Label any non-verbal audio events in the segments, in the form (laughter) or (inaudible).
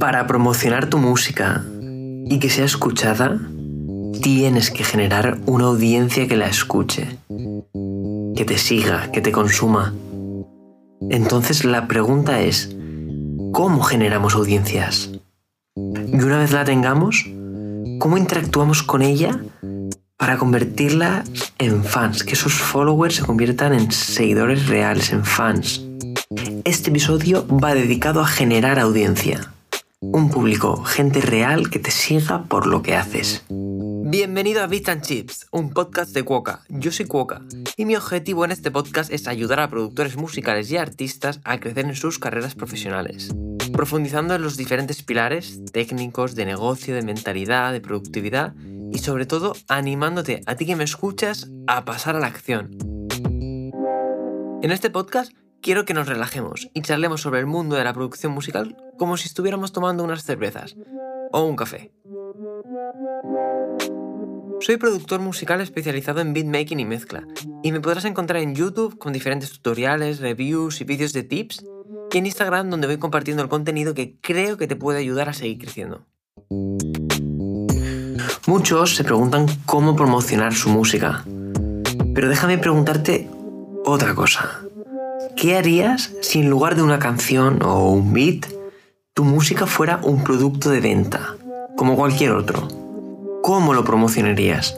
Para promocionar tu música y que sea escuchada, tienes que generar una audiencia que la escuche, que te siga, que te consuma. Entonces la pregunta es, ¿cómo generamos audiencias? Y una vez la tengamos, ¿cómo interactuamos con ella para convertirla en fans? Que esos followers se conviertan en seguidores reales, en fans. Este episodio va dedicado a generar audiencia. Un público, gente real que te siga por lo que haces. Bienvenido a Beats and Chips, un podcast de Cuoca. Yo soy Cuoca y mi objetivo en este podcast es ayudar a productores musicales y artistas a crecer en sus carreras profesionales, profundizando en los diferentes pilares técnicos, de negocio, de mentalidad, de productividad y sobre todo animándote a ti que me escuchas a pasar a la acción. En este podcast quiero que nos relajemos y charlemos sobre el mundo de la producción musical como si estuviéramos tomando unas cervezas o un café. Soy productor musical especializado en beatmaking y mezcla, y me podrás encontrar en YouTube con diferentes tutoriales, reviews y vídeos de tips, y en Instagram donde voy compartiendo el contenido que creo que te puede ayudar a seguir creciendo. Muchos se preguntan cómo promocionar su música, pero déjame preguntarte otra cosa. ¿Qué harías si en lugar de una canción o un beat, tu música fuera un producto de venta, como cualquier otro? ¿Cómo lo promocionarías?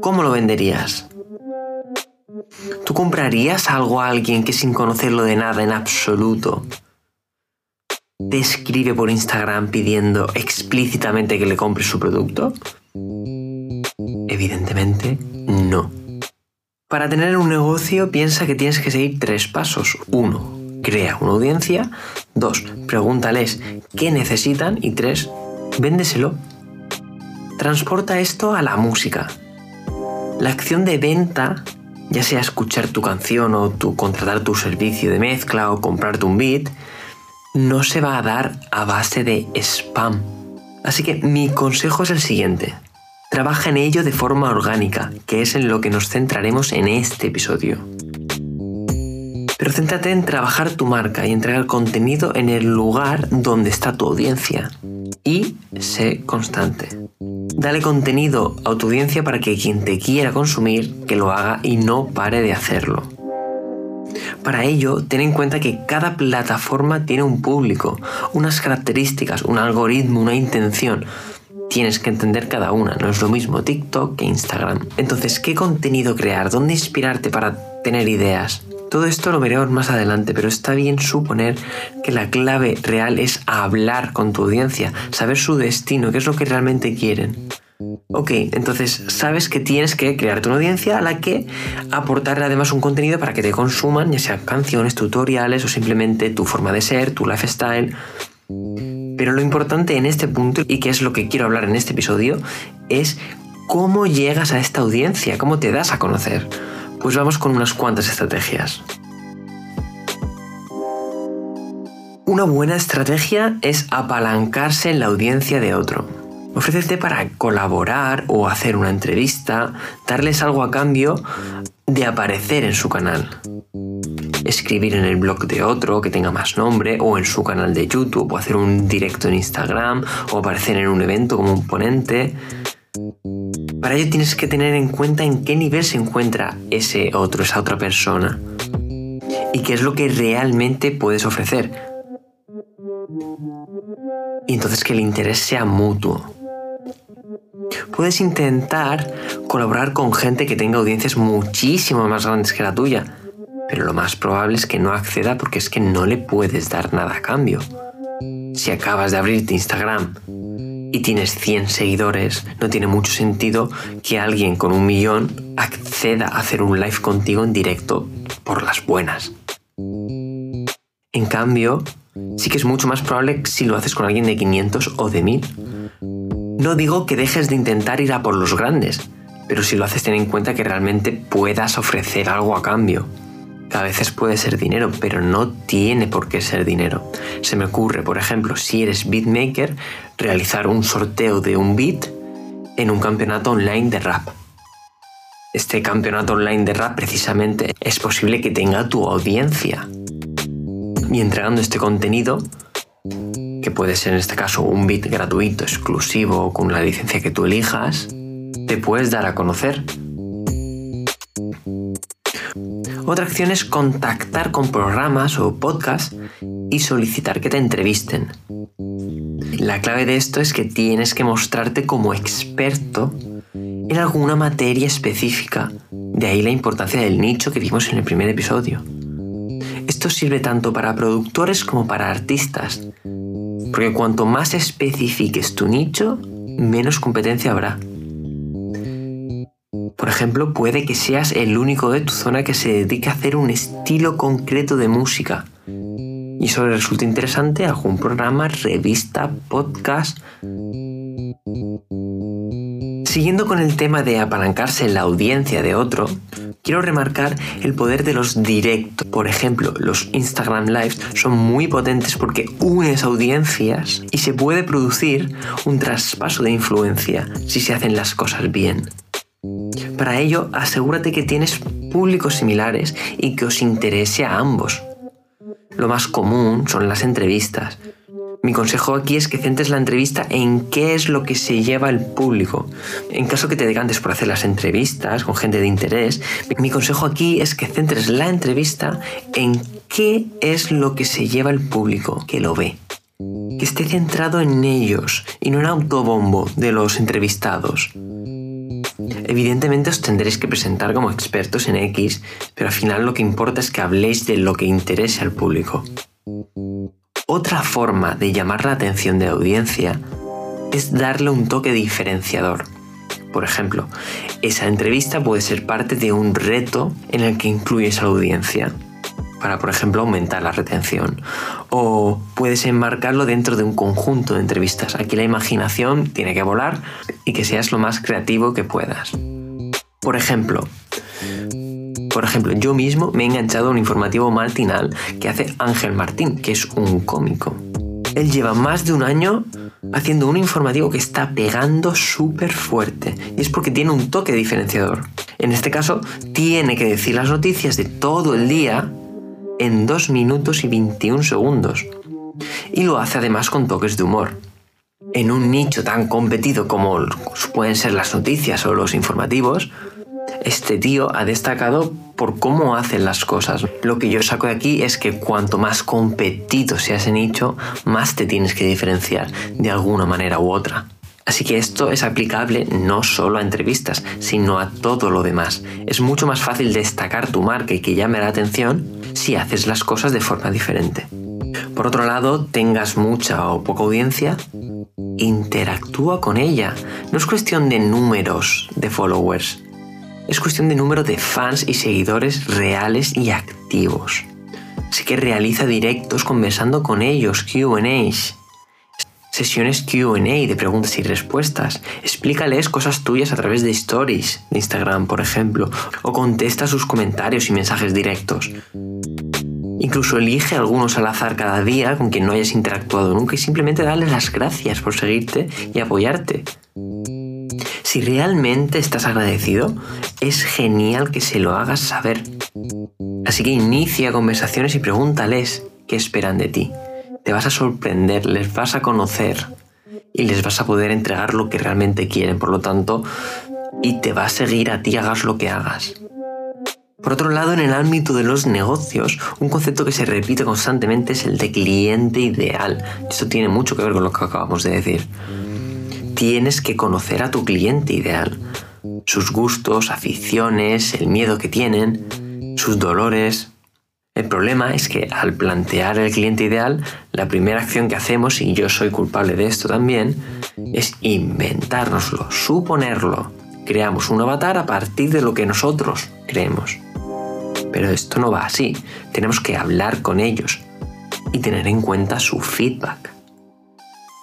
¿Cómo lo venderías? ¿Tú comprarías algo a alguien que sin conocerlo de nada en absoluto te escribe por Instagram pidiendo explícitamente que le compres su producto? Evidentemente, no. Para tener un negocio piensa que tienes que seguir tres pasos. Uno, crea una audiencia. Dos, pregúntales qué necesitan. Y tres, véndeselo. Transporta esto a la música. La acción de venta, ya sea escuchar tu canción o contratar tu servicio de mezcla o comprarte un beat, no se va a dar a base de spam. Así que mi consejo es el siguiente. Trabaja en ello de forma orgánica, que es en lo que nos centraremos en este episodio. Pero céntrate en trabajar tu marca y entregar contenido en el lugar donde está tu audiencia. Y sé constante. Dale contenido a tu audiencia para que quien te quiera consumir, que lo haga y no pare de hacerlo. Para ello, ten en cuenta que cada plataforma tiene un público, unas características, un algoritmo, una intención tienes que entender cada una. No es lo mismo TikTok que Instagram. Entonces, ¿qué contenido crear? ¿Dónde inspirarte para tener ideas? Todo esto lo veremos más adelante, pero está bien suponer que la clave real es hablar con tu audiencia, saber su destino, qué es lo que realmente quieren. Ok, entonces sabes que tienes que crearte una audiencia a la que aportarle además un contenido para que te consuman, ya sea canciones, tutoriales o simplemente tu forma de ser, tu lifestyle. Pero lo importante en este punto, y que es lo que quiero hablar en este episodio, es cómo llegas a esta audiencia, cómo te das a conocer. Pues vamos con unas cuantas estrategias. Una buena estrategia es apalancarse en la audiencia de otro. Ofrécete para colaborar o hacer una entrevista, darles algo a cambio de aparecer en su canal escribir en el blog de otro que tenga más nombre o en su canal de YouTube o hacer un directo en Instagram o aparecer en un evento como un ponente. Para ello tienes que tener en cuenta en qué nivel se encuentra ese otro, esa otra persona y qué es lo que realmente puedes ofrecer. Y entonces que el interés sea mutuo. Puedes intentar colaborar con gente que tenga audiencias muchísimo más grandes que la tuya pero lo más probable es que no acceda porque es que no le puedes dar nada a cambio. Si acabas de abrirte Instagram y tienes 100 seguidores, no tiene mucho sentido que alguien con un millón acceda a hacer un live contigo en directo por las buenas. En cambio, sí que es mucho más probable si lo haces con alguien de 500 o de 1000. No digo que dejes de intentar ir a por los grandes, pero si lo haces ten en cuenta que realmente puedas ofrecer algo a cambio a veces puede ser dinero, pero no tiene por qué ser dinero. Se me ocurre, por ejemplo, si eres beatmaker, realizar un sorteo de un beat en un campeonato online de rap. Este campeonato online de rap precisamente es posible que tenga tu audiencia. Y entregando este contenido, que puede ser en este caso un bit gratuito, exclusivo, con la licencia que tú elijas, te puedes dar a conocer. Otra acción es contactar con programas o podcasts y solicitar que te entrevisten. La clave de esto es que tienes que mostrarte como experto en alguna materia específica. De ahí la importancia del nicho que vimos en el primer episodio. Esto sirve tanto para productores como para artistas, porque cuanto más especifiques tu nicho, menos competencia habrá. Por ejemplo, puede que seas el único de tu zona que se dedique a hacer un estilo concreto de música. Y eso resulta interesante algún programa, revista, podcast. Siguiendo con el tema de apalancarse en la audiencia de otro, quiero remarcar el poder de los directos. Por ejemplo, los Instagram Lives son muy potentes porque unes audiencias y se puede producir un traspaso de influencia si se hacen las cosas bien. Para ello, asegúrate que tienes públicos similares y que os interese a ambos. Lo más común son las entrevistas, mi consejo aquí es que centres la entrevista en qué es lo que se lleva el público. En caso que te decantes por hacer las entrevistas con gente de interés, mi consejo aquí es que centres la entrevista en qué es lo que se lleva el público que lo ve. Que esté centrado en ellos y no en autobombo de los entrevistados. Evidentemente os tendréis que presentar como expertos en X, pero al final lo que importa es que habléis de lo que interese al público. Otra forma de llamar la atención de la audiencia es darle un toque diferenciador. Por ejemplo, esa entrevista puede ser parte de un reto en el que incluyes a la audiencia para, por ejemplo, aumentar la retención. O puedes enmarcarlo dentro de un conjunto de entrevistas. Aquí la imaginación tiene que volar y que seas lo más creativo que puedas. Por ejemplo, por ejemplo, yo mismo me he enganchado a un informativo matinal que hace Ángel Martín, que es un cómico. Él lleva más de un año haciendo un informativo que está pegando súper fuerte. Y es porque tiene un toque diferenciador. En este caso, tiene que decir las noticias de todo el día en 2 minutos y 21 segundos. Y lo hace además con toques de humor. En un nicho tan competido como pueden ser las noticias o los informativos, este tío ha destacado por cómo hacen las cosas. Lo que yo saco de aquí es que cuanto más competido sea ese nicho, más te tienes que diferenciar de alguna manera u otra. Así que esto es aplicable no solo a entrevistas, sino a todo lo demás. Es mucho más fácil destacar tu marca y que llame la atención si haces las cosas de forma diferente. Por otro lado, tengas mucha o poca audiencia, interactúa con ella. No es cuestión de números de followers, es cuestión de número de fans y seguidores reales y activos. Así que realiza directos conversando con ellos, QAs. Sesiones QA de preguntas y respuestas. Explícales cosas tuyas a través de stories de Instagram, por ejemplo, o contesta sus comentarios y mensajes directos. Incluso elige algunos al azar cada día con quien no hayas interactuado nunca y simplemente dale las gracias por seguirte y apoyarte. Si realmente estás agradecido, es genial que se lo hagas saber. Así que inicia conversaciones y pregúntales qué esperan de ti. Te vas a sorprender, les vas a conocer y les vas a poder entregar lo que realmente quieren. Por lo tanto, y te va a seguir a ti hagas lo que hagas. Por otro lado, en el ámbito de los negocios, un concepto que se repite constantemente es el de cliente ideal. Esto tiene mucho que ver con lo que acabamos de decir tienes que conocer a tu cliente ideal, sus gustos, aficiones, el miedo que tienen, sus dolores. El problema es que al plantear el cliente ideal, la primera acción que hacemos, y yo soy culpable de esto también, es inventárnoslo, suponerlo. Creamos un avatar a partir de lo que nosotros creemos. Pero esto no va así. Tenemos que hablar con ellos y tener en cuenta su feedback.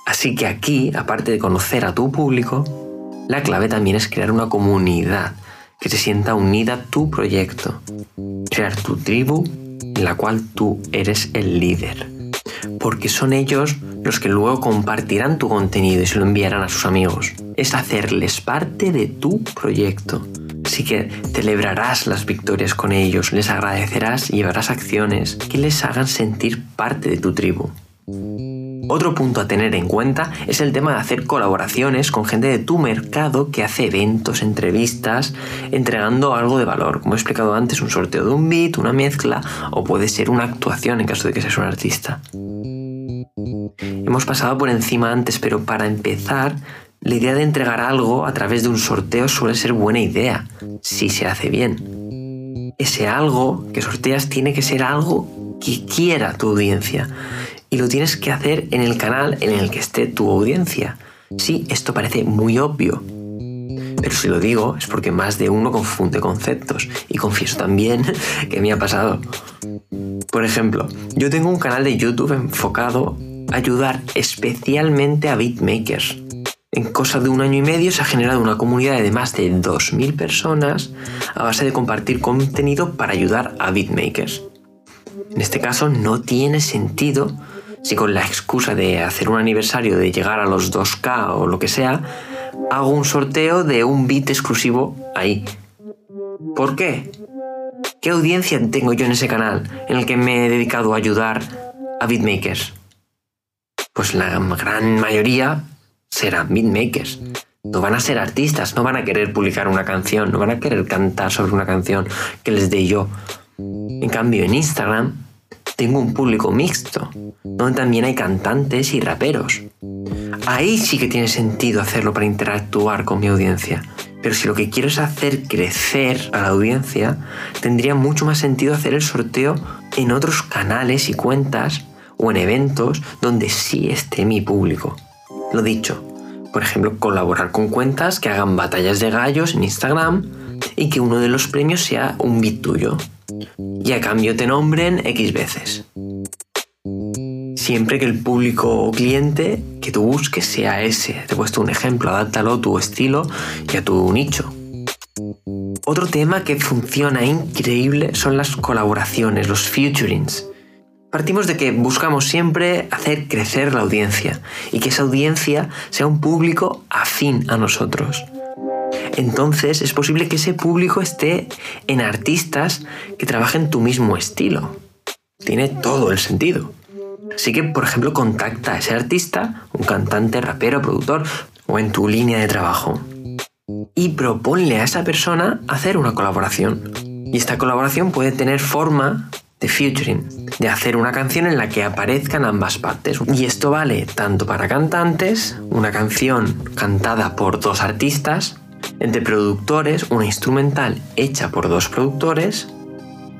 Así que aquí, aparte de conocer a tu público, la clave también es crear una comunidad que se sienta unida a tu proyecto. Crear tu tribu en la cual tú eres el líder. Porque son ellos los que luego compartirán tu contenido y se lo enviarán a sus amigos. Es hacerles parte de tu proyecto. Así que celebrarás las victorias con ellos, les agradecerás y llevarás acciones que les hagan sentir parte de tu tribu. Otro punto a tener en cuenta es el tema de hacer colaboraciones con gente de tu mercado que hace eventos, entrevistas, entregando algo de valor. Como he explicado antes, un sorteo de un beat, una mezcla o puede ser una actuación en caso de que seas un artista. Hemos pasado por encima antes, pero para empezar, la idea de entregar algo a través de un sorteo suele ser buena idea, si se hace bien. Ese algo que sorteas tiene que ser algo que quiera tu audiencia y lo tienes que hacer en el canal en el que esté tu audiencia. Sí, esto parece muy obvio, pero si lo digo es porque más de uno confunde conceptos y confieso también (laughs) que me ha pasado. Por ejemplo, yo tengo un canal de YouTube enfocado a ayudar especialmente a beatmakers. En cosa de un año y medio se ha generado una comunidad de más de 2.000 personas a base de compartir contenido para ayudar a beatmakers. En este caso no tiene sentido si con la excusa de hacer un aniversario, de llegar a los 2K o lo que sea, hago un sorteo de un beat exclusivo ahí. ¿Por qué? ¿Qué audiencia tengo yo en ese canal en el que me he dedicado a ayudar a beatmakers? Pues la gran mayoría serán beatmakers. No van a ser artistas, no van a querer publicar una canción, no van a querer cantar sobre una canción que les dé yo. En cambio, en Instagram tengo un público mixto, donde también hay cantantes y raperos. Ahí sí que tiene sentido hacerlo para interactuar con mi audiencia. Pero si lo que quiero es hacer crecer a la audiencia, tendría mucho más sentido hacer el sorteo en otros canales y cuentas o en eventos donde sí esté mi público. Lo dicho, por ejemplo, colaborar con cuentas que hagan batallas de gallos en Instagram y que uno de los premios sea un beat tuyo y a cambio te nombren X veces. Siempre que el público o cliente que tú busques sea ese. Te he puesto un ejemplo, adáptalo a tu estilo y a tu nicho. Otro tema que funciona increíble son las colaboraciones, los featurings. Partimos de que buscamos siempre hacer crecer la audiencia y que esa audiencia sea un público afín a nosotros entonces es posible que ese público esté en artistas que trabajen tu mismo estilo. Tiene todo el sentido. Así que, por ejemplo, contacta a ese artista, un cantante, rapero, productor o en tu línea de trabajo. Y proponle a esa persona hacer una colaboración. Y esta colaboración puede tener forma de featuring, de hacer una canción en la que aparezcan ambas partes. Y esto vale tanto para cantantes, una canción cantada por dos artistas, entre productores, una instrumental hecha por dos productores,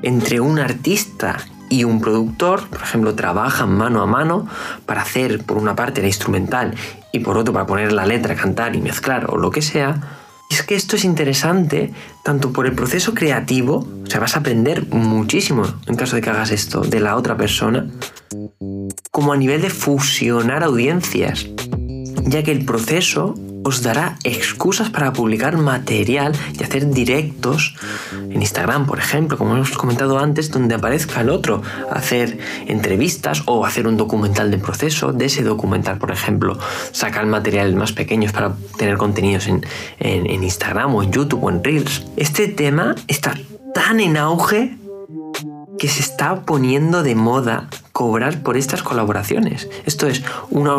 entre un artista y un productor, por ejemplo, trabajan mano a mano para hacer por una parte la instrumental y por otro para poner la letra, cantar y mezclar o lo que sea. es que esto es interesante tanto por el proceso creativo, o sea, vas a aprender muchísimo en caso de que hagas esto de la otra persona, como a nivel de fusionar audiencias, ya que el proceso os dará excusas para publicar material y hacer directos en Instagram, por ejemplo, como hemos comentado antes, donde aparezca el otro, hacer entrevistas o hacer un documental de proceso. De ese documental, por ejemplo, sacar materiales más pequeños para tener contenidos en, en Instagram o en YouTube o en Reels. Este tema está tan en auge que se está poniendo de moda cobrar por estas colaboraciones. Esto es, una,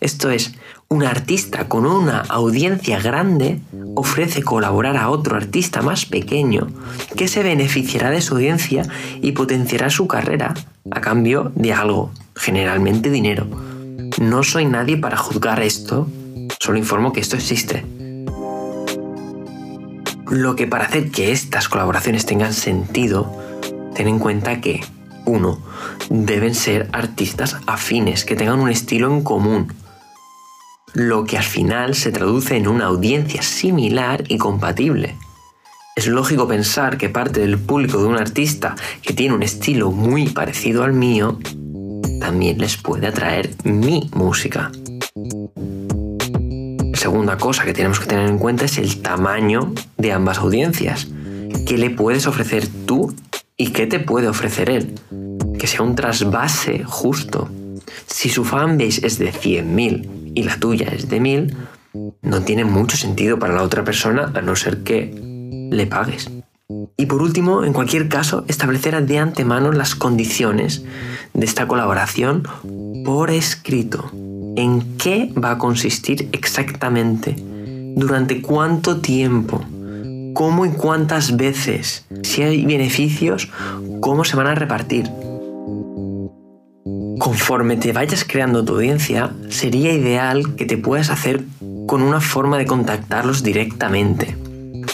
esto es un artista con una audiencia grande ofrece colaborar a otro artista más pequeño que se beneficiará de su audiencia y potenciará su carrera a cambio de algo, generalmente dinero. No soy nadie para juzgar esto, solo informo que esto existe. Lo que para hacer que estas colaboraciones tengan sentido, ten en cuenta que, uno, deben ser artistas afines, que tengan un estilo en común, lo que al final se traduce en una audiencia similar y compatible. Es lógico pensar que parte del público de un artista que tiene un estilo muy parecido al mío también les puede atraer mi música. segunda cosa que tenemos que tener en cuenta es el tamaño de ambas audiencias. ¿Qué le puedes ofrecer tú y qué te puede ofrecer él? Que sea un trasvase justo. Si su fanbase es de 100.000 y la tuya es de 1000, no tiene mucho sentido para la otra persona a no ser que le pagues. Y por último, en cualquier caso, establecer de antemano las condiciones de esta colaboración por escrito. ¿En qué va a consistir exactamente? ¿Durante cuánto tiempo? ¿Cómo y cuántas veces? Si hay beneficios, ¿cómo se van a repartir? Conforme te vayas creando tu audiencia, sería ideal que te puedas hacer con una forma de contactarlos directamente.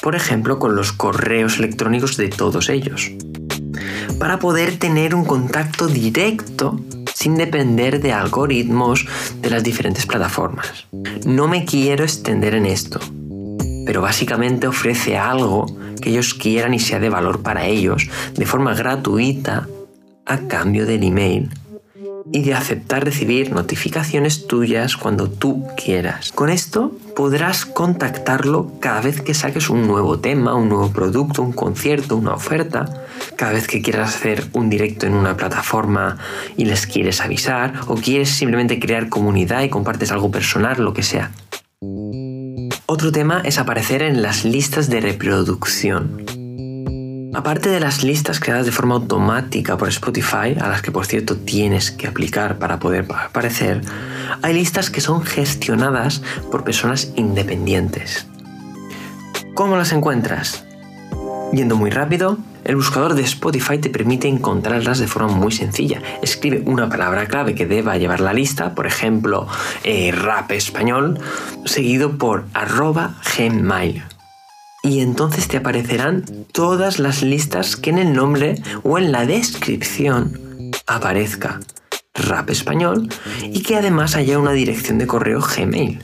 Por ejemplo, con los correos electrónicos de todos ellos. Para poder tener un contacto directo sin depender de algoritmos de las diferentes plataformas. No me quiero extender en esto, pero básicamente ofrece algo que ellos quieran y sea de valor para ellos de forma gratuita a cambio del email y de aceptar recibir notificaciones tuyas cuando tú quieras. Con esto podrás contactarlo cada vez que saques un nuevo tema, un nuevo producto, un concierto, una oferta, cada vez que quieras hacer un directo en una plataforma y les quieres avisar, o quieres simplemente crear comunidad y compartes algo personal, lo que sea. Otro tema es aparecer en las listas de reproducción. Aparte de las listas creadas de forma automática por Spotify, a las que por cierto tienes que aplicar para poder aparecer, hay listas que son gestionadas por personas independientes. ¿Cómo las encuentras? Yendo muy rápido, el buscador de Spotify te permite encontrarlas de forma muy sencilla. Escribe una palabra clave que deba llevar la lista, por ejemplo, eh, rap español, seguido por arroba gmail y entonces te aparecerán todas las listas que en el nombre o en la descripción aparezca rap español y que además haya una dirección de correo Gmail.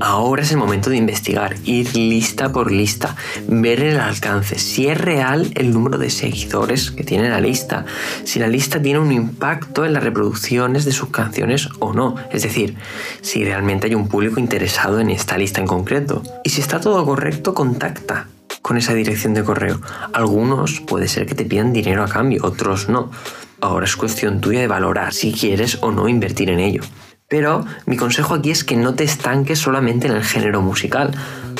Ahora es el momento de investigar, ir lista por lista, ver el alcance, si es real el número de seguidores que tiene la lista, si la lista tiene un impacto en las reproducciones de sus canciones o no, es decir, si realmente hay un público interesado en esta lista en concreto. Y si está todo correcto, contacta con esa dirección de correo. Algunos puede ser que te pidan dinero a cambio, otros no. Ahora es cuestión tuya de valorar si quieres o no invertir en ello. Pero mi consejo aquí es que no te estanques solamente en el género musical.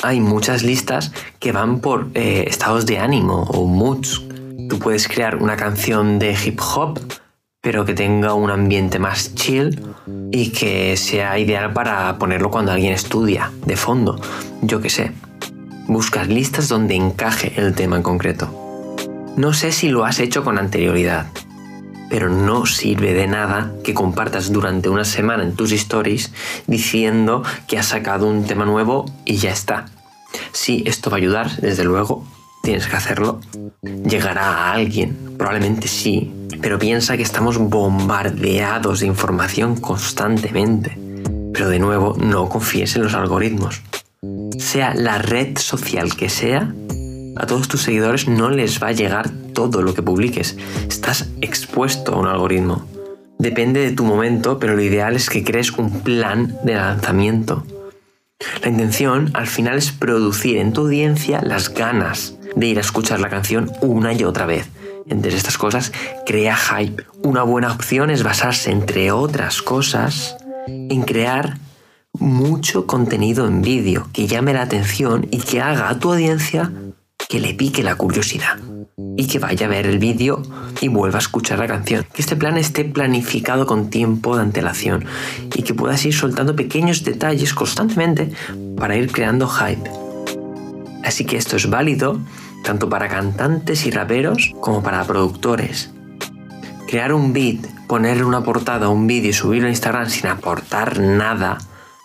Hay muchas listas que van por eh, estados de ánimo o moods. Tú puedes crear una canción de hip hop, pero que tenga un ambiente más chill y que sea ideal para ponerlo cuando alguien estudia, de fondo. Yo qué sé. Buscas listas donde encaje el tema en concreto. No sé si lo has hecho con anterioridad, pero no sirve de nada que compartas durante una semana en tus stories diciendo que has sacado un tema nuevo y ya está. Sí, esto va a ayudar, desde luego, tienes que hacerlo. Llegará a alguien, probablemente sí, pero piensa que estamos bombardeados de información constantemente. Pero de nuevo, no confíes en los algoritmos. Sea la red social que sea, a todos tus seguidores no les va a llegar todo lo que publiques. Estás expuesto a un algoritmo. Depende de tu momento, pero lo ideal es que crees un plan de lanzamiento. La intención al final es producir en tu audiencia las ganas de ir a escuchar la canción una y otra vez. Entre estas cosas, crea hype. Una buena opción es basarse, entre otras cosas, en crear mucho contenido en vídeo que llame la atención y que haga a tu audiencia que le pique la curiosidad y que vaya a ver el vídeo y vuelva a escuchar la canción. Que este plan esté planificado con tiempo de antelación y que puedas ir soltando pequeños detalles constantemente para ir creando hype. Así que esto es válido tanto para cantantes y raperos como para productores. Crear un beat, ponerle una portada a un vídeo y subirlo a Instagram sin aportar nada,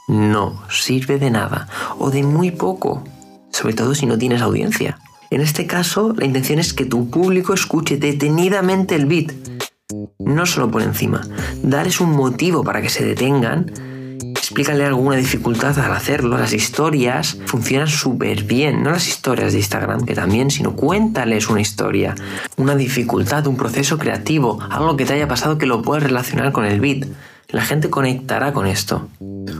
no sirve de nada o de muy poco, sobre todo si no tienes audiencia. En este caso, la intención es que tu público escuche detenidamente el beat, no solo por encima. Darles un motivo para que se detengan. Explícale alguna dificultad al hacerlo. Las historias funcionan súper bien. No las historias de Instagram, que también, sino cuéntales una historia, una dificultad, un proceso creativo, algo que te haya pasado que lo puedas relacionar con el beat. La gente conectará con esto.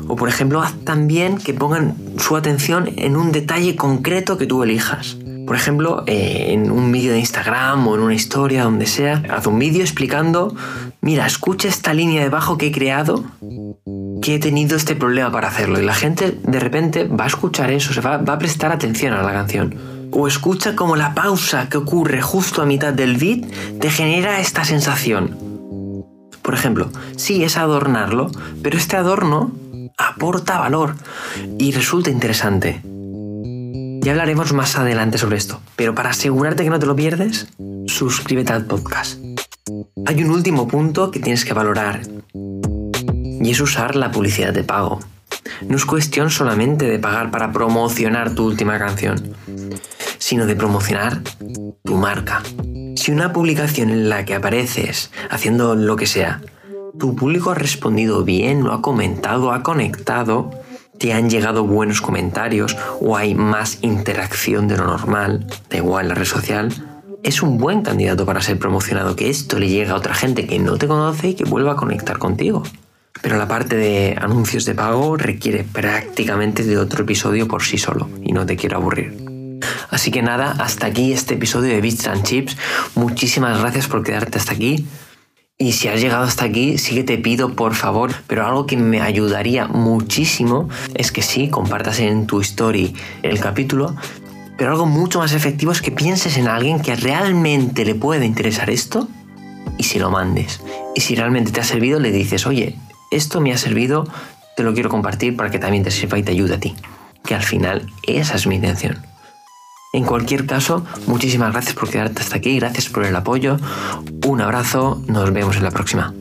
O por ejemplo, haz también que pongan su atención en un detalle concreto que tú elijas. Por ejemplo, eh, en un vídeo de Instagram o en una historia, donde sea, haz un vídeo explicando, mira, escucha esta línea de bajo que he creado, que he tenido este problema para hacerlo. Y la gente de repente va a escuchar eso, se va, a prestar atención a la canción. O escucha como la pausa que ocurre justo a mitad del beat te genera esta sensación. Por ejemplo, sí es adornarlo, pero este adorno aporta valor y resulta interesante. Ya hablaremos más adelante sobre esto, pero para asegurarte que no te lo pierdes, suscríbete al podcast. Hay un último punto que tienes que valorar y es usar la publicidad de pago. No es cuestión solamente de pagar para promocionar tu última canción, sino de promocionar tu marca. Si una publicación en la que apareces haciendo lo que sea, tu público ha respondido bien, lo ha comentado, ha conectado, te han llegado buenos comentarios o hay más interacción de lo normal, da igual la red social, es un buen candidato para ser promocionado, que esto le llegue a otra gente que no te conoce y que vuelva a conectar contigo. Pero la parte de anuncios de pago requiere prácticamente de otro episodio por sí solo y no te quiero aburrir. Así que nada, hasta aquí este episodio de Bits and Chips. Muchísimas gracias por quedarte hasta aquí. Y si has llegado hasta aquí, sí que te pido por favor, pero algo que me ayudaría muchísimo es que sí, compartas en tu story el capítulo, pero algo mucho más efectivo es que pienses en alguien que realmente le puede interesar esto y si lo mandes. Y si realmente te ha servido, le dices, oye, esto me ha servido, te lo quiero compartir para que también te sirva y te ayude a ti. Que al final esa es mi intención. En cualquier caso, muchísimas gracias por quedarte hasta aquí, gracias por el apoyo, un abrazo, nos vemos en la próxima.